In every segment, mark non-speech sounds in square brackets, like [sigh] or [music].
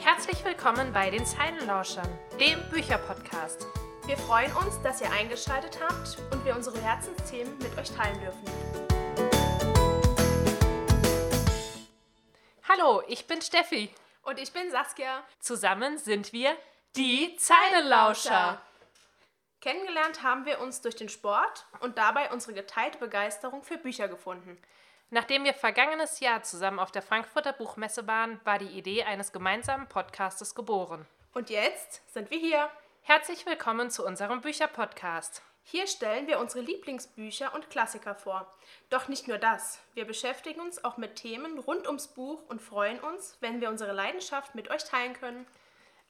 Herzlich willkommen bei den Zeilenlauschern, dem Bücherpodcast. Wir freuen uns, dass ihr eingeschaltet habt und wir unsere Herzensthemen mit euch teilen dürfen. Hallo, ich bin Steffi. Und ich bin Saskia. Zusammen sind wir die Zeilenlauscher. Kennengelernt haben wir uns durch den Sport und dabei unsere geteilte Begeisterung für Bücher gefunden. Nachdem wir vergangenes Jahr zusammen auf der Frankfurter Buchmesse waren, war die Idee eines gemeinsamen Podcastes geboren. Und jetzt sind wir hier. Herzlich willkommen zu unserem Bücherpodcast. Hier stellen wir unsere Lieblingsbücher und Klassiker vor. Doch nicht nur das. Wir beschäftigen uns auch mit Themen rund ums Buch und freuen uns, wenn wir unsere Leidenschaft mit euch teilen können.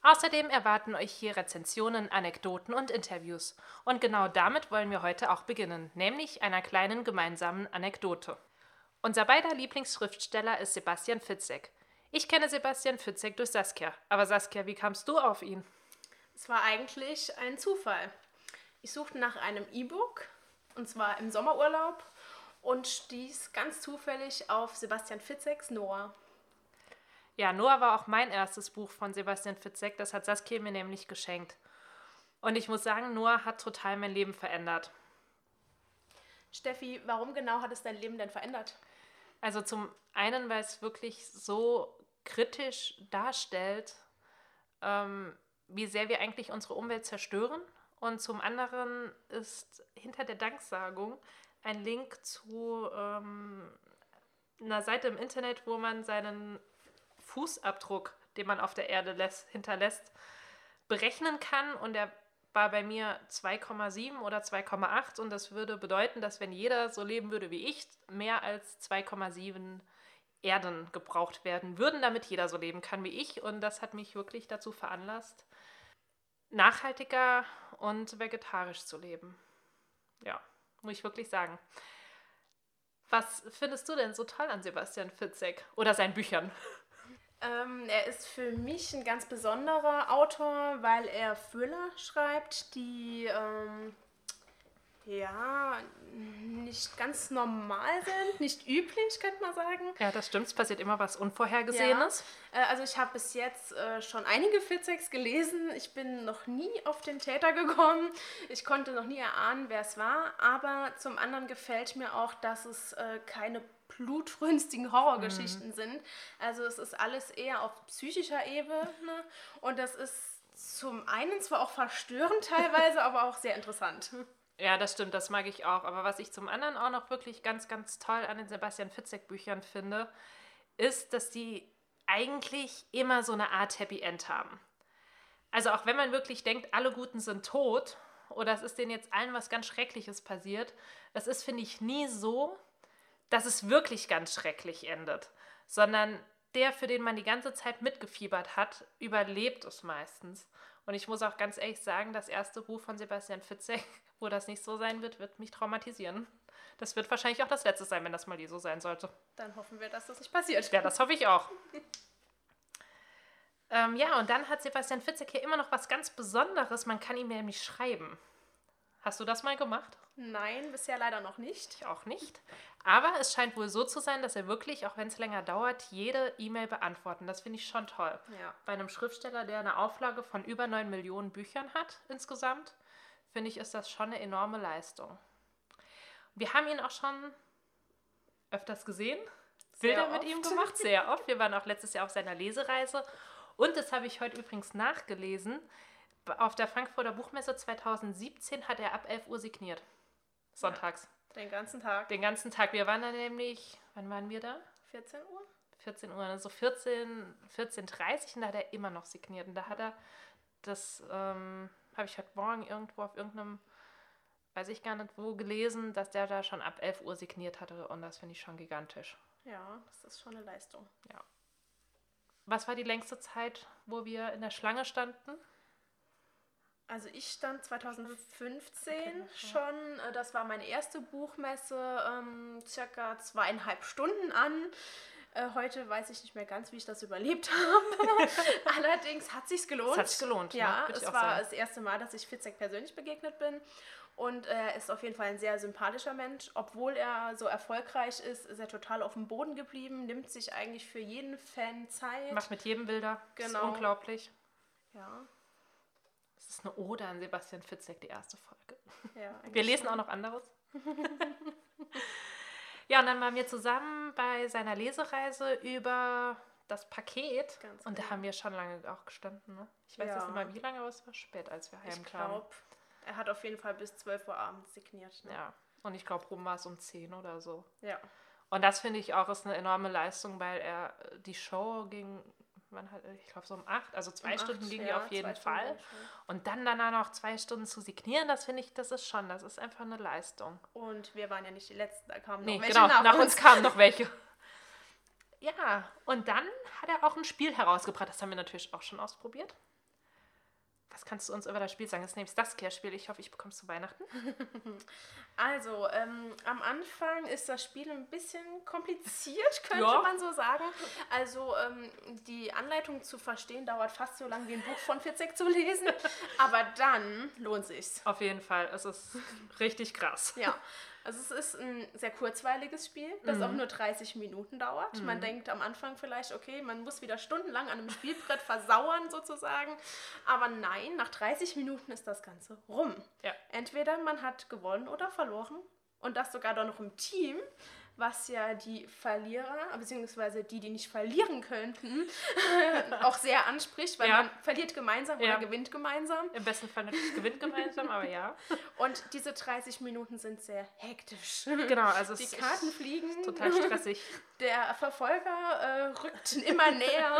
Außerdem erwarten euch hier Rezensionen, Anekdoten und Interviews. Und genau damit wollen wir heute auch beginnen, nämlich einer kleinen gemeinsamen Anekdote. Unser beider Lieblingsschriftsteller ist Sebastian Fitzek. Ich kenne Sebastian Fitzek durch Saskia. Aber Saskia, wie kamst du auf ihn? Es war eigentlich ein Zufall. Ich suchte nach einem E-Book, und zwar im Sommerurlaub, und stieß ganz zufällig auf Sebastian Fitzeks Noah. Ja, Noah war auch mein erstes Buch von Sebastian Fitzek. Das hat Saskia mir nämlich geschenkt. Und ich muss sagen, Noah hat total mein Leben verändert. Steffi, warum genau hat es dein Leben denn verändert? Also zum einen, weil es wirklich so kritisch darstellt, ähm, wie sehr wir eigentlich unsere Umwelt zerstören. Und zum anderen ist hinter der Danksagung ein Link zu ähm, einer Seite im Internet, wo man seinen Fußabdruck, den man auf der Erde lässt, hinterlässt, berechnen kann. Und der war bei mir 2,7 oder 2,8. Und das würde bedeuten, dass wenn jeder so leben würde wie ich, mehr als 2,7 Erden gebraucht werden würden, damit jeder so leben kann wie ich. Und das hat mich wirklich dazu veranlasst, nachhaltiger und vegetarisch zu leben. Ja, muss ich wirklich sagen. Was findest du denn so toll an Sebastian Fitzek oder seinen Büchern? Ähm, er ist für mich ein ganz besonderer Autor, weil er Thriller schreibt, die ähm, ja nicht ganz normal sind, nicht üblich, könnte man sagen. Ja, das stimmt. Es passiert immer was Unvorhergesehenes. Ja. Äh, also ich habe bis jetzt äh, schon einige Fitzeks gelesen. Ich bin noch nie auf den Täter gekommen. Ich konnte noch nie erahnen, wer es war. Aber zum anderen gefällt mir auch, dass es äh, keine blutrünstigen Horrorgeschichten mhm. sind. Also es ist alles eher auf psychischer Ebene und das ist zum einen zwar auch verstörend [laughs] teilweise, aber auch sehr interessant. Ja, das stimmt, das mag ich auch. Aber was ich zum anderen auch noch wirklich ganz, ganz toll an den Sebastian Fitzek-Büchern finde, ist, dass die eigentlich immer so eine Art Happy End haben. Also auch wenn man wirklich denkt, alle Guten sind tot oder es ist denen jetzt allen was ganz Schreckliches passiert, das ist, finde ich, nie so, dass es wirklich ganz schrecklich endet, sondern der, für den man die ganze Zeit mitgefiebert hat, überlebt es meistens. Und ich muss auch ganz ehrlich sagen, das erste Buch von Sebastian Fitzek, [laughs] wo das nicht so sein wird, wird mich traumatisieren. Das wird wahrscheinlich auch das letzte sein, wenn das mal je so sein sollte. Dann hoffen wir, dass das nicht passiert. Ja, das hoffe ich auch. [laughs] ähm, ja, und dann hat Sebastian Fitzek hier immer noch was ganz Besonderes. Man kann ihm nämlich schreiben. Hast du das mal gemacht? Nein, bisher leider noch nicht. Ich auch nicht. Aber es scheint wohl so zu sein, dass er wirklich, auch wenn es länger dauert, jede E-Mail beantworten. Das finde ich schon toll. Ja. Bei einem Schriftsteller, der eine Auflage von über 9 Millionen Büchern hat insgesamt, finde ich, ist das schon eine enorme Leistung. Wir haben ihn auch schon öfters gesehen, Bilder mit ihm gemacht, sehr oft. Wir waren auch letztes Jahr auf seiner Lesereise. Und das habe ich heute übrigens nachgelesen auf der Frankfurter Buchmesse 2017 hat er ab 11 Uhr signiert. Sonntags. Ja, den ganzen Tag. Den ganzen Tag. Wir waren da nämlich, wann waren wir da? 14 Uhr? 14 Uhr, also 14, 14.30 und da hat er immer noch signiert. Und da hat er, das ähm, habe ich heute Morgen irgendwo auf irgendeinem, weiß ich gar nicht wo, gelesen, dass der da schon ab 11 Uhr signiert hatte. Und das finde ich schon gigantisch. Ja, das ist schon eine Leistung. Ja. Was war die längste Zeit, wo wir in der Schlange standen? Also ich stand 2015 okay, schon, äh, das war meine erste Buchmesse, ähm, circa zweieinhalb Stunden an. Äh, heute weiß ich nicht mehr ganz, wie ich das überlebt [laughs] habe. [laughs] Allerdings hat sich's gelohnt. Es hat sich gelohnt. Ja, ne? es war sagen. das erste Mal, dass ich Fitzek persönlich begegnet bin. Und er ist auf jeden Fall ein sehr sympathischer Mensch. Obwohl er so erfolgreich ist, ist er total auf dem Boden geblieben, nimmt sich eigentlich für jeden Fan Zeit. Macht mit jedem Bilder. Genau. Ist unglaublich. Ja. Das ist eine Ode an Sebastian Fitzek, die erste Folge. ja [laughs] Wir lesen auch noch anderes. [laughs] [laughs] ja, und dann waren wir zusammen bei seiner Lesereise über das Paket. Ganz und da genau. haben wir schon lange auch gestanden. Ne? Ich weiß Ja. jetzt nicht mehr wie lange, aber es war spät, als wir Ich heimkamen. glaube, er hat auf jeden Fall bis 12 Uhr abends signiert. Ne? Ja. Und ich glaube, rum war es um 10 oder so. ja. Und das finde ich auch ist eine enorme Leistung, weil er die Show ging, wann hat, ich glaube so um 8, also zwei Um Stunden acht, ging die ja, auf jeden Stunden Fall. Und dann danach noch zwei Stunden zu signieren, das finde ich, das ist schon, das ist einfach eine Leistung. Und wir waren ja nicht die Letzten, da kamen Nee, noch welche genau, nach, nach, uns. uns kamen noch welche. [laughs] Ja, und dann hat er auch ein Spiel herausgebracht, das haben wir natürlich auch schon ausprobiert. Was kannst du uns über das Spiel sagen? Das ist nämlich das Care-Spiel. Ich hoffe, ich bekomme es zu Weihnachten. [laughs] Also, ähm, am Anfang ist das Spiel ein bisschen kompliziert, [laughs] könnte Ja. man so sagen. Also, ähm, die Anleitung zu verstehen dauert fast so lange wie ein Buch von Fitzek zu lesen. [laughs] Aber dann lohnt sich's. Auf jeden Fall, es ist richtig krass. Ja, also es ist ein sehr kurzweiliges Spiel, das auch nur 30 Minuten dauert. Man denkt am Anfang vielleicht, okay, man muss wieder stundenlang an einem Spielbrett [laughs] versauern sozusagen. Aber nein, nach 30 Minuten ist das Ganze rum. Ja. Entweder man hat gewonnen oder verloren und das sogar dann noch im Team, was ja die Verlierer, beziehungsweise die, die nicht verlieren könnten, [laughs] auch sehr anspricht, weil Ja. man verliert gemeinsam Ja. oder gewinnt gemeinsam. Im besten Fall natürlich gewinnt gemeinsam, aber ja. [laughs] Und diese 30 Minuten sind sehr hektisch. Genau, also Die es Karten ist fliegen, total stressig. [laughs] der Verfolger äh, rückt immer näher.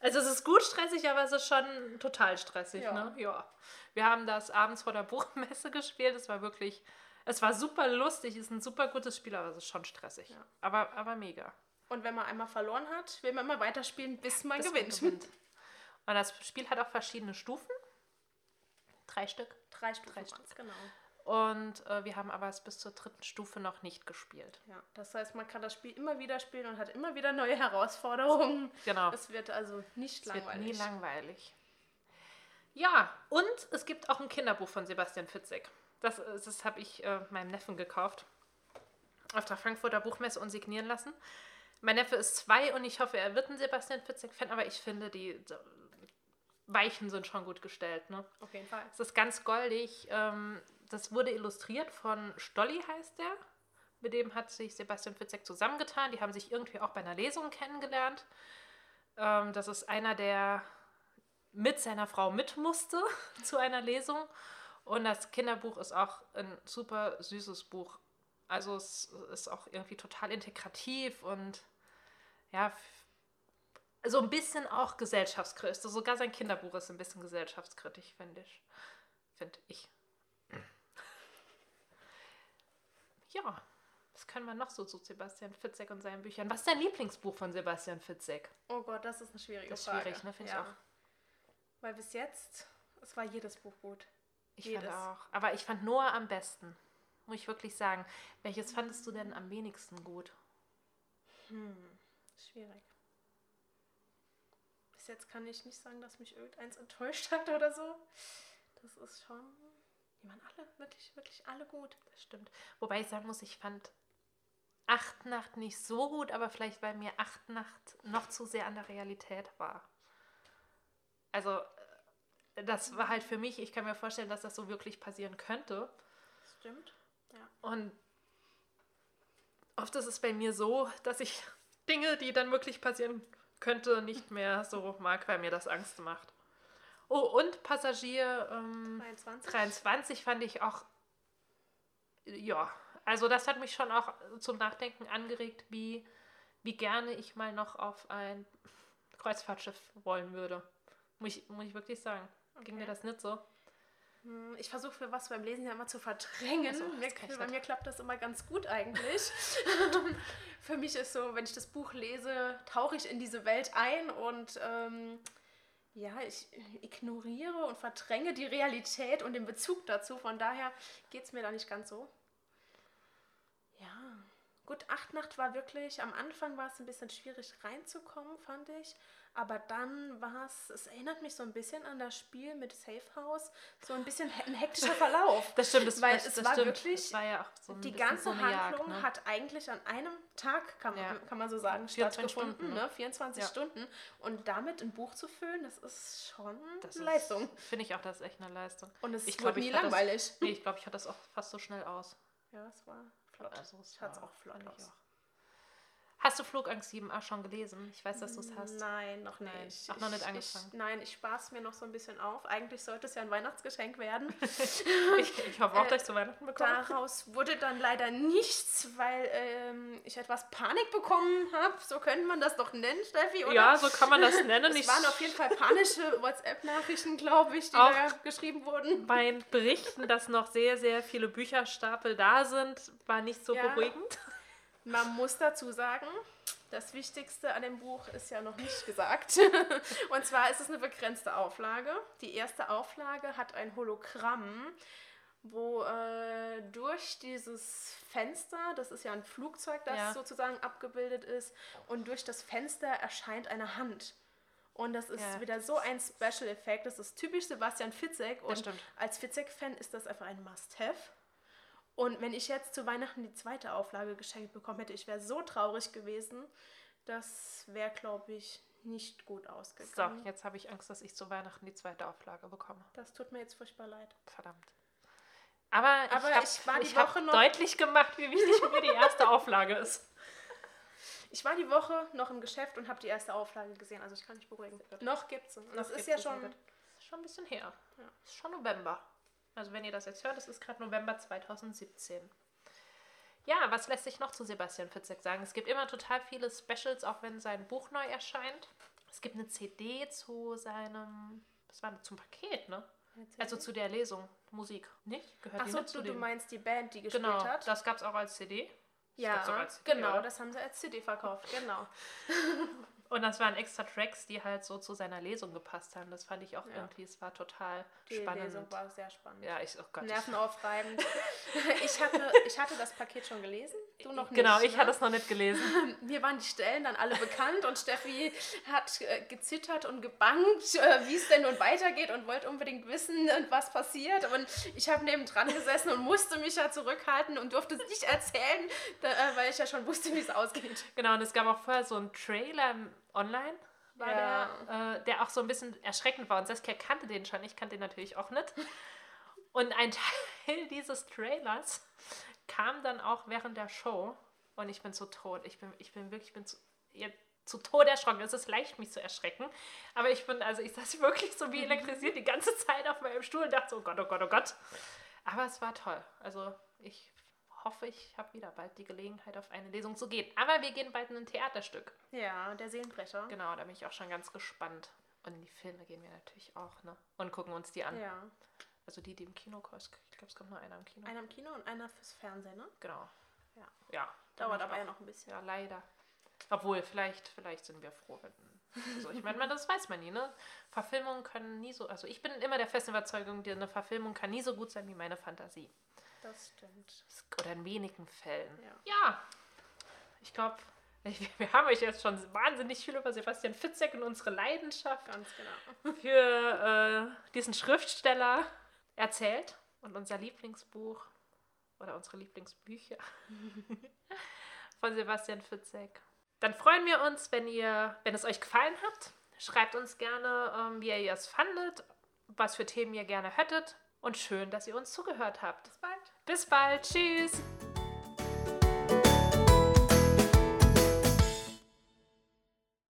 Also es ist gut stressig, aber es ist schon total stressig. Ja. Ne? ja. Wir haben das abends vor der Buchmesse gespielt. Es war wirklich, es war super lustig, es ist ein super gutes Spiel, aber es ist schon stressig. Ja. Aber, aber mega. Und wenn man einmal verloren hat, will man immer weiterspielen, bis man Bis man gewinnt. gewinnt. Und das Spiel hat auch verschiedene Stufen. Drei Stück. Drei Stufen, Drei Stück. genau. Und äh, wir haben aber es bis zur dritten Stufe noch nicht gespielt. Ja, das heißt, man kann das Spiel immer wieder spielen und hat immer wieder neue Herausforderungen. Genau. Es wird also nicht Es wird langweilig. nie langweilig. Ja, und es gibt auch ein Kinderbuch von Sebastian Fitzek. Das, äh, das habe ich äh, meinem Neffen gekauft. Auf der Frankfurter Buchmesse und signieren lassen. Mein Neffe ist zwei und ich hoffe, er wird ein Sebastian Fitzek-Fan, aber ich finde, die Weichen sind schon gut gestellt. Ne? Auf jeden Fall. Es ist ganz goldig. Ähm, das wurde illustriert von Stolli, heißt der. Mit dem hat sich Sebastian Fitzek zusammengetan. Die haben sich irgendwie auch bei einer Lesung kennengelernt. Ähm, das ist einer, der mit seiner Frau mit musste [laughs] zu einer Lesung. Und das Kinderbuch ist auch ein super süßes Buch. Also es ist auch irgendwie total integrativ und ja, so ein bisschen auch gesellschaftskritisch. Sogar sein Kinderbuch ist ein bisschen gesellschaftskritisch, finde ich. Finde ich. [laughs] Ja, was können wir noch so zu Sebastian Fitzek und seinen Büchern? Was ist dein Lieblingsbuch von Sebastian Fitzek? Oh Gott, das ist eine schwierige Das ist Frage. schwierig, ne? Finde ich auch. Weil bis jetzt, es war jedes Buch gut. Ich Jedes. fand auch. Aber ich fand Noah am besten. Muss ich wirklich sagen. Welches fandest du denn am wenigsten gut? Hm, schwierig. Bis jetzt kann ich nicht sagen, dass mich irgendeins enttäuscht hat oder so. Das ist schon. Die waren alle, wirklich, wirklich alle gut. Das stimmt. Wobei ich sagen muss, ich fand Acht Nacht nicht so gut, aber vielleicht, weil mir Acht Nacht noch zu sehr an der Realität war. Also, das war halt für mich, ich kann mir vorstellen, dass das so wirklich passieren könnte. Stimmt. Ja. Und oft ist es bei mir so, dass ich [laughs] Dinge, die dann wirklich passieren könnte, nicht mehr so mag, weil mir das Angst macht. Oh, und Passagier ähm, 23. 23 fand ich auch, ja, also das hat mich schon auch zum Nachdenken angeregt, wie, wie gerne ich mal noch auf ein Kreuzfahrtschiff wollen würde. Muss ich, muss ich wirklich sagen. Ging mir Okay. das nicht so? Hm, Ich versuche für was beim Lesen ja immer zu verdrängen. So, mir, bei mir klappt das immer ganz gut eigentlich. [laughs] [laughs] für mich ist so, wenn ich das Buch lese, tauche ich in diese Welt ein und ähm, ja, ich ignoriere und verdränge die Realität und den Bezug dazu. Von daher geht es mir da nicht ganz so. Ja, gut, Achtnacht war wirklich, am Anfang war es ein bisschen schwierig reinzukommen, fand ich. Aber dann war es, es erinnert mich so ein bisschen an das Spiel mit Safe House, so ein bisschen ein hektischer Verlauf. Das stimmt, das, Weil das, es das war stimmt. wirklich, Es war ja auch so ein die ganze so Handlung Jagd, ne? hat eigentlich an einem Tag, kann man, Ja. kann man so sagen, 24 stattgefunden, Stunden, ne? ne? 24 Ja. Stunden. Und damit ein Buch zu füllen, das ist schon Das eine ist- Leistung. Finde ich auch, das ist echt eine Leistung. Und es ich glaub, nie hatte das- langweilig. Nee, ich glaube, ich hatte das auch fast so schnell aus. Ja, es war flott. Also es ich hatte es war- auch flott aus. auch. Hast du Flugangst 7a schon gelesen? Ich weiß, dass du es hast. Nein, noch Nein, nicht. auch noch nicht Ich- angefangen. Ich, nein, ich spare es mir noch so ein bisschen auf. Eigentlich sollte es ja ein Weihnachtsgeschenk werden. [laughs] Ich, ich hoffe auch, Äh, dass ich zu Weihnachten bekomme. Daraus wurde dann leider nichts, weil ähm, ich etwas Panik bekommen habe. So könnte man das doch nennen, Steffi, oder? Ja, so kann man das nennen. Es Ich- waren auf jeden Fall panische WhatsApp-Nachrichten, glaube ich, die Auch- da geschrieben wurden. Bei Berichten, dass noch sehr, sehr viele Bücherstapel da sind, war nicht so Ja. beruhigend. Man muss dazu sagen, das Wichtigste an dem Buch ist ja noch nicht gesagt. [laughs] Und zwar ist es eine begrenzte Auflage. Die erste Auflage hat ein Hologramm, wo äh, durch dieses Fenster, das ist ja ein Flugzeug, das Ja. sozusagen abgebildet ist, und durch das Fenster erscheint eine Hand. Und das ist Ja. wieder so ein Special-Effekt. Das ist typisch Sebastian Fitzek. Und als Fitzek-Fan ist das einfach ein Must-Have. Und wenn ich jetzt zu Weihnachten die zweite Auflage geschenkt bekommen hätte, ich wäre so traurig gewesen. Das wäre, glaube ich, nicht gut So, ausgegangen. jetzt habe ich Angst, dass ich zu Weihnachten die zweite Auflage bekomme. Das tut mir jetzt furchtbar leid. Verdammt. Aber, Aber ich habe ich war die ich hab Woche noch- deutlich gemacht, wie wichtig mir die erste Auflage ist. [laughs] Ich war die Woche noch im Geschäft und habe die erste Auflage gesehen, also ich kann mich beruhigen. Noch gibt's sie. Das Noch ist ja schon. Das schon ein bisschen her. Ja. Das ist schon November. Also wenn ihr das jetzt hört, es ist gerade November 2017. Ja, was lässt sich noch zu Sebastian Fitzek sagen? Es gibt immer total viele Specials, auch wenn sein Buch neu erscheint. Es gibt eine CD zu seinem, das war zum Paket, ne? Also zu der Lesung, Musik. Nicht? Gehört die Achso, nicht zu du, du meinst die Band, die gespielt Genau, hat? das gab es auch als CD. ja, gab's auch als CD, genau, oder? das haben sie als CD verkauft, genau. [laughs] Und das waren extra Tracks, die halt so zu seiner Lesung gepasst haben. Das fand ich auch Ja. irgendwie, es war total Die spannend. Lesung war sehr spannend. Ja, ich, oh Gott. Nervenaufreibend. [laughs] ich, hatte, ich hatte das Paket schon gelesen, du noch nicht. Genau, ich ne? hatte es noch nicht gelesen. [laughs] Mir waren die Stellen dann alle bekannt und Steffi hat äh, gezittert und gebangt, äh, wie es denn nun weitergeht und wollte unbedingt wissen, äh, was passiert. Und ich habe nebendran gesessen und musste mich ja zurückhalten und durfte es nicht erzählen, da, äh, weil ich ja schon wusste, wie es ausgeht. Genau, und es gab auch vorher so einen Trailer online, war Ja. der, äh, der auch so ein bisschen erschreckend war. Und Saskia kannte den schon, ich kannte den natürlich auch nicht. [laughs] Und ein Teil [laughs] dieses Trailers kam dann auch während der Show. Und ich bin so tot. Ich bin, ich bin wirklich, ich bin zu, ja, zu Tode erschrocken. Es ist leicht, mich zu erschrecken. Aber ich bin, also ich saß [laughs] wirklich so wie elektrisiert die ganze Zeit auf meinem Stuhl und dachte so, oh Gott, oh Gott, oh Gott. Aber es war toll. Also ich hoffe, ich habe wieder bald die Gelegenheit, auf eine Lesung zu gehen. Aber wir gehen bald in ein Theaterstück. Ja, der Seelenbrecher. Genau, da bin ich auch schon ganz gespannt. Und in die Filme gehen wir natürlich auch, ne? Und gucken uns die an. Ja. Also die, die im Kino kosten. Ich glaube, es kommt nur einer im Kino. Einer im Kino und einer fürs Fernsehen, ne? Genau. Ja. Ja. da Dauert aber ja noch ein bisschen. Ja, leider. Obwohl, vielleicht, vielleicht sind wir froh, wenn. Also ich meine, das weiß man nie, ne? Verfilmungen können nie so. Also ich bin immer der festen Überzeugung, eine Verfilmung kann nie so gut sein wie meine Fantasie. Das stimmt. Oder in wenigen Fällen. Ja. Ja. Ich glaube, [laughs] wir haben euch jetzt schon wahnsinnig viel über Sebastian Fitzek und unsere Leidenschaft Ganz genau. für äh, diesen Schriftsteller erzählt und unser Lieblingsbuch oder unsere Lieblingsbücher [laughs] von Sebastian Fitzek. Dann freuen wir uns, wenn ihr, wenn es euch gefallen hat. Schreibt uns gerne, ähm, wie ihr es fandet, was für Themen ihr gerne hättet und schön, dass ihr uns zugehört habt. Bis bald. Bis bald, tschüss.